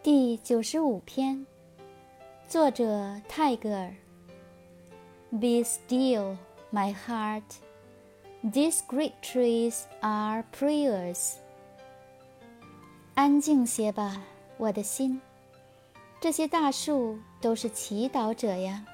第九十五篇作者泰戈尔 be still my heart these great trees are prayers 安静些吧我的心这些大树都是祈祷者呀